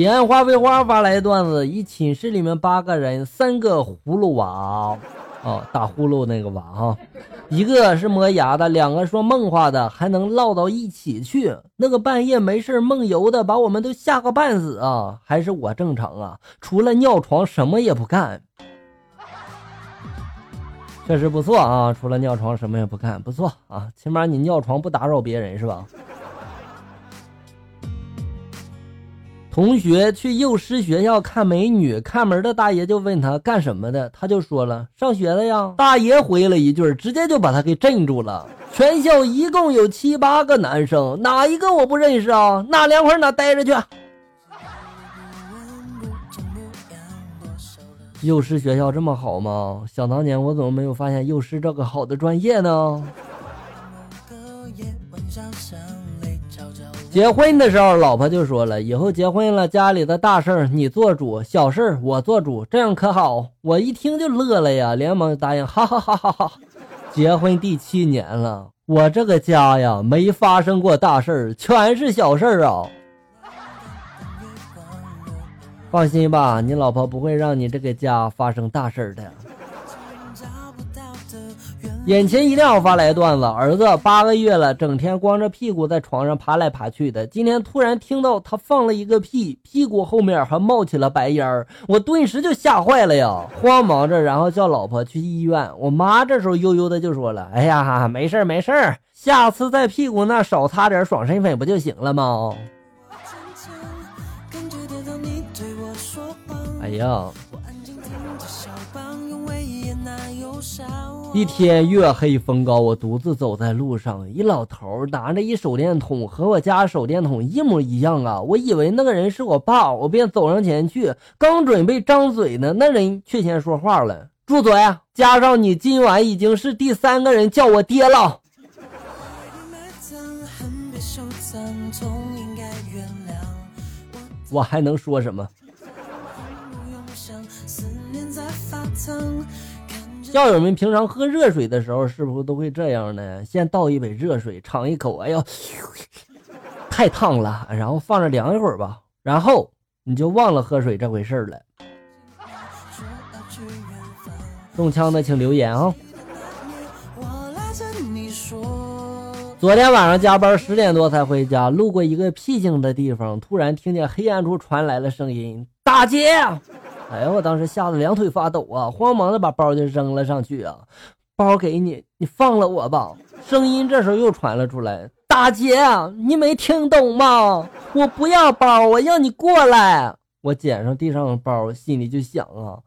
烟花飞花发来段子：一寝室里面八个人，三个葫芦娃，哦，打呼噜那个娃哈，一个是磨牙的，两个说梦话的，还能唠到一起去。那个半夜没事梦游的，把我们都吓个半死啊！还是我正常啊，除了尿床什么也不干。确实不错啊，除了尿床什么也不干，不错啊，起码你尿床不打扰别人是吧？同学去幼师学校看美女，看门的大爷就问他干什么的，他就说了上学的呀。大爷回了一句，直接就把他给镇住了。全校一共有七八个男生，哪一个我不认识啊？哪凉快哪待着去。幼师学校这么好吗？想当年我怎么没有发现幼师这个好的专业呢？结婚的时候，老婆就说了：“以后结婚了，家里的大事儿你做主，小事儿我做主，这样可好？”我一听就乐了呀，连忙答应：“哈哈哈哈哈！”结婚第七年了，我这个家呀，没发生过大事儿，全是小事儿啊。放心吧，你老婆不会让你这个家发生大事儿的。眼前一亮，发来段子：儿子八个月了，整天光着屁股在床上爬来爬去的。今天突然听到他放了一个屁，屁股后面还冒起了白烟儿，我顿时就吓坏了呀，慌忙着，然后叫老婆去医院。我妈这时候悠悠的就说了：“哎呀，没事儿没事儿，下次在屁股那少擦点爽身粉不就行了吗？”哎呀。一天月黑风高，我独自走在路上，一老头拿着一手电筒，和我家手电筒一模一样啊！我以为那个人是我爸，我便走上前去，刚准备张嘴呢，那人却先说话了：“住嘴！加上你今晚已经是第三个人叫我爹了。”我还能说什么？校友们平常喝热水的时候，是不是都会这样呢？先倒一杯热水，尝一口，哎呦，太烫了，然后放着凉一会儿吧，然后你就忘了喝水这回事儿了。中枪的请留言啊！昨天晚上加班十点多才回家，路过一个僻静的地方，突然听见黑暗处传来了声音：“大姐。”哎呀！我当时吓得两腿发抖啊，慌忙的把包就扔了上去啊。包给你，你放了我吧。声音这时候又传了出来：“大姐，你没听懂吗？我不要包，我要你过来。”我捡上地上的包，心里就想啊：“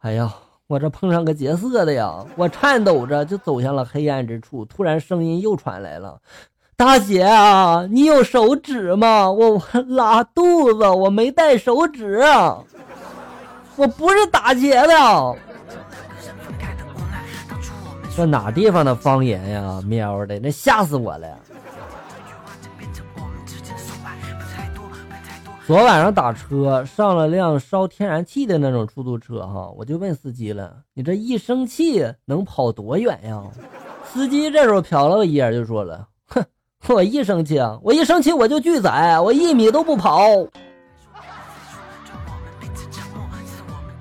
哎呀，我这碰上个劫色的呀！”我颤抖着就走向了黑暗之处。突然声音又传来了：“大姐啊，你有手纸吗？我拉肚子，我没带手纸。”我不是打劫的，这哪地方的方言呀？喵的，那吓死我了！昨晚上打车上了辆烧天然气的那种出租车，哈，我就问司机了：“你这一生气能跑多远呀？”司机这时候瞟了我一眼，就说了：“哼，我一生气啊，我一生气我就拒载，我一米都不跑。”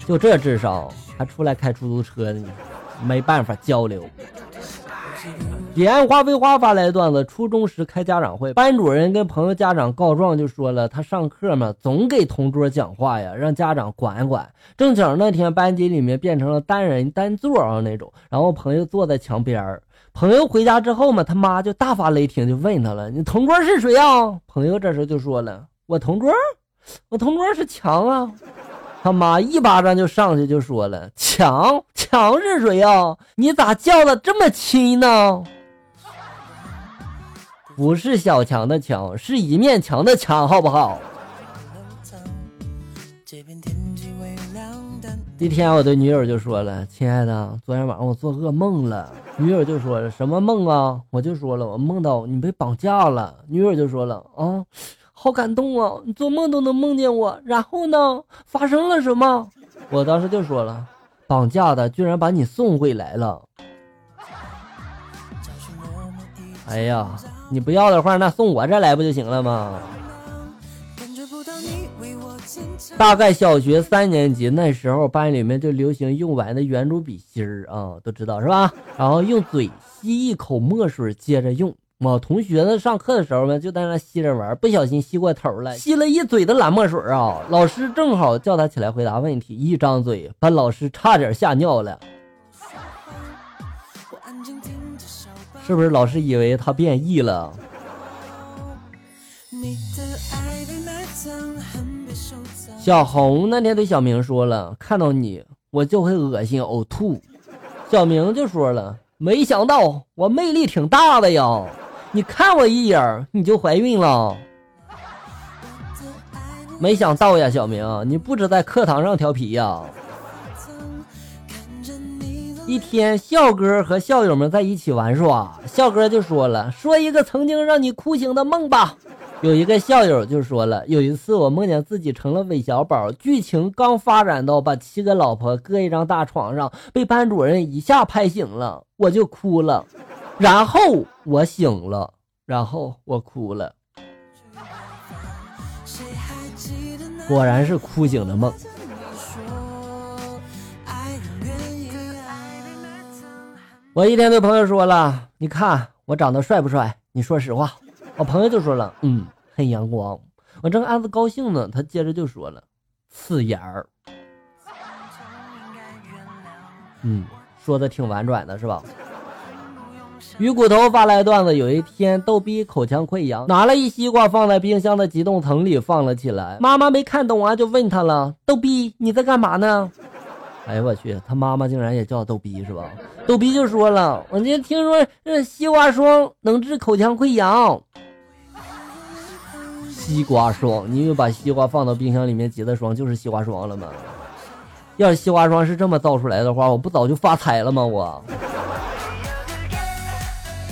就这智商还出来开出租车呢，没办法交流。彼岸花飞花发来段子：初中时开家长会，班主任跟朋友家长告状，就说了他上课嘛总给同桌讲话呀，让家长管管。正巧那天班级里面变成了单人单座啊那种，然后朋友坐在墙边儿。朋友回家之后嘛，他妈就大发雷霆，就问他了：“你同桌是谁啊？”朋友这时候就说了：“我同桌，我同桌是强啊。”他妈一巴掌就上去就说了：“强强是谁呀？你咋叫的这么亲呢？不是小强的强，是一面墙的墙，好不好？”一天，我对女友就说了：“亲爱的，昨天晚上我做噩梦了。”女友就说了：“什么梦啊？”我就说了：“我梦到你被绑架了。”女友就说了：“啊。”好感动啊！你做梦都能梦见我，然后呢？发生了什么？我当时就说了，绑架的居然把你送回来了。哎呀，你不要的话，那送我这来不就行了吗？大概小学三年级那时候，班里面就流行用完的圆珠笔芯儿啊，都知道是吧？然后用嘴吸一口墨水，接着用。我同学呢，上课的时候呢，就在那吸着玩，不小心吸过头了，吸了一嘴的蓝墨水啊！老师正好叫他起来回答问题，一张嘴把老师差点吓尿了。是不是老师以为他变异了？小红那天对小明说了：“看到你，我就会恶心呕吐。”小明就说了：“没想到我魅力挺大的呀。”你看我一眼，你就怀孕了？没想到呀，小明，你不止在课堂上调皮呀。一天，笑哥和校友们在一起玩耍，笑哥就说了：“说一个曾经让你哭醒的梦吧。”有一个校友就说了：“有一次，我梦见自己成了韦小宝，剧情刚发展到把七个老婆搁一张大床上，被班主任一下拍醒了，我就哭了。”然后我醒了，然后我哭了，果然是哭醒的梦。我一天对朋友说了：“你看我长得帅不帅？你说实话。”我朋友就说了：“嗯，很阳光。”我正暗自高兴呢，他接着就说了：“刺眼儿。”嗯，说的挺婉转的，是吧？鱼骨头发来段子：有一天，逗逼口腔溃疡，拿了一西瓜放在冰箱的急冻层里放了起来。妈妈没看懂啊，就问他了：“逗逼，你在干嘛呢？”哎呀，我去，他妈妈竟然也叫逗逼是吧？逗逼就说了：“我今天听说这西瓜霜能治口腔溃疡。”西瓜霜，你以为把西瓜放到冰箱里面结的霜就是西瓜霜了吗？要是西瓜霜是这么造出来的话，我不早就发财了吗？我。